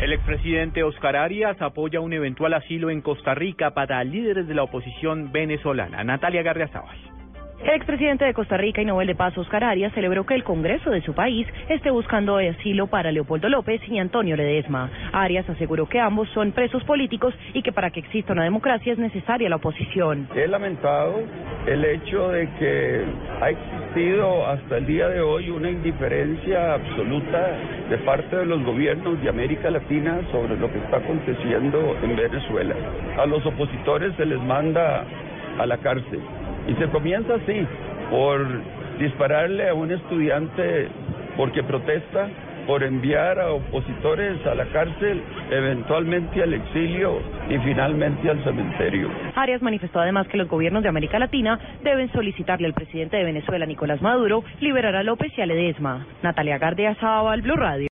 El expresidente Oscar Arias apoya un eventual asilo en Costa Rica para líderes de la oposición venezolana. Natalia Garriazabal. El expresidente de Costa Rica y Nobel de Paz, Oscar Arias, celebró que el Congreso de su país esté buscando asilo para Leopoldo López y Antonio Ledesma. Arias aseguró que ambos son presos políticos y que para que exista una democracia es necesaria la oposición. He lamentado el hecho de que ha existido hasta el día de hoy una indiferencia absoluta de parte de los gobiernos de América Latina sobre lo que está aconteciendo en Venezuela. A los opositores se les manda a la cárcel. Y se comienza así, por dispararle a un estudiante porque protesta, por enviar a opositores a la cárcel, eventualmente al exilio y finalmente al cementerio. Arias manifestó además que los gobiernos de América Latina deben solicitarle al presidente de Venezuela, Nicolás Maduro, liberar a López y a Ledesma. Natalia Gardea Sábal, Blue Radio.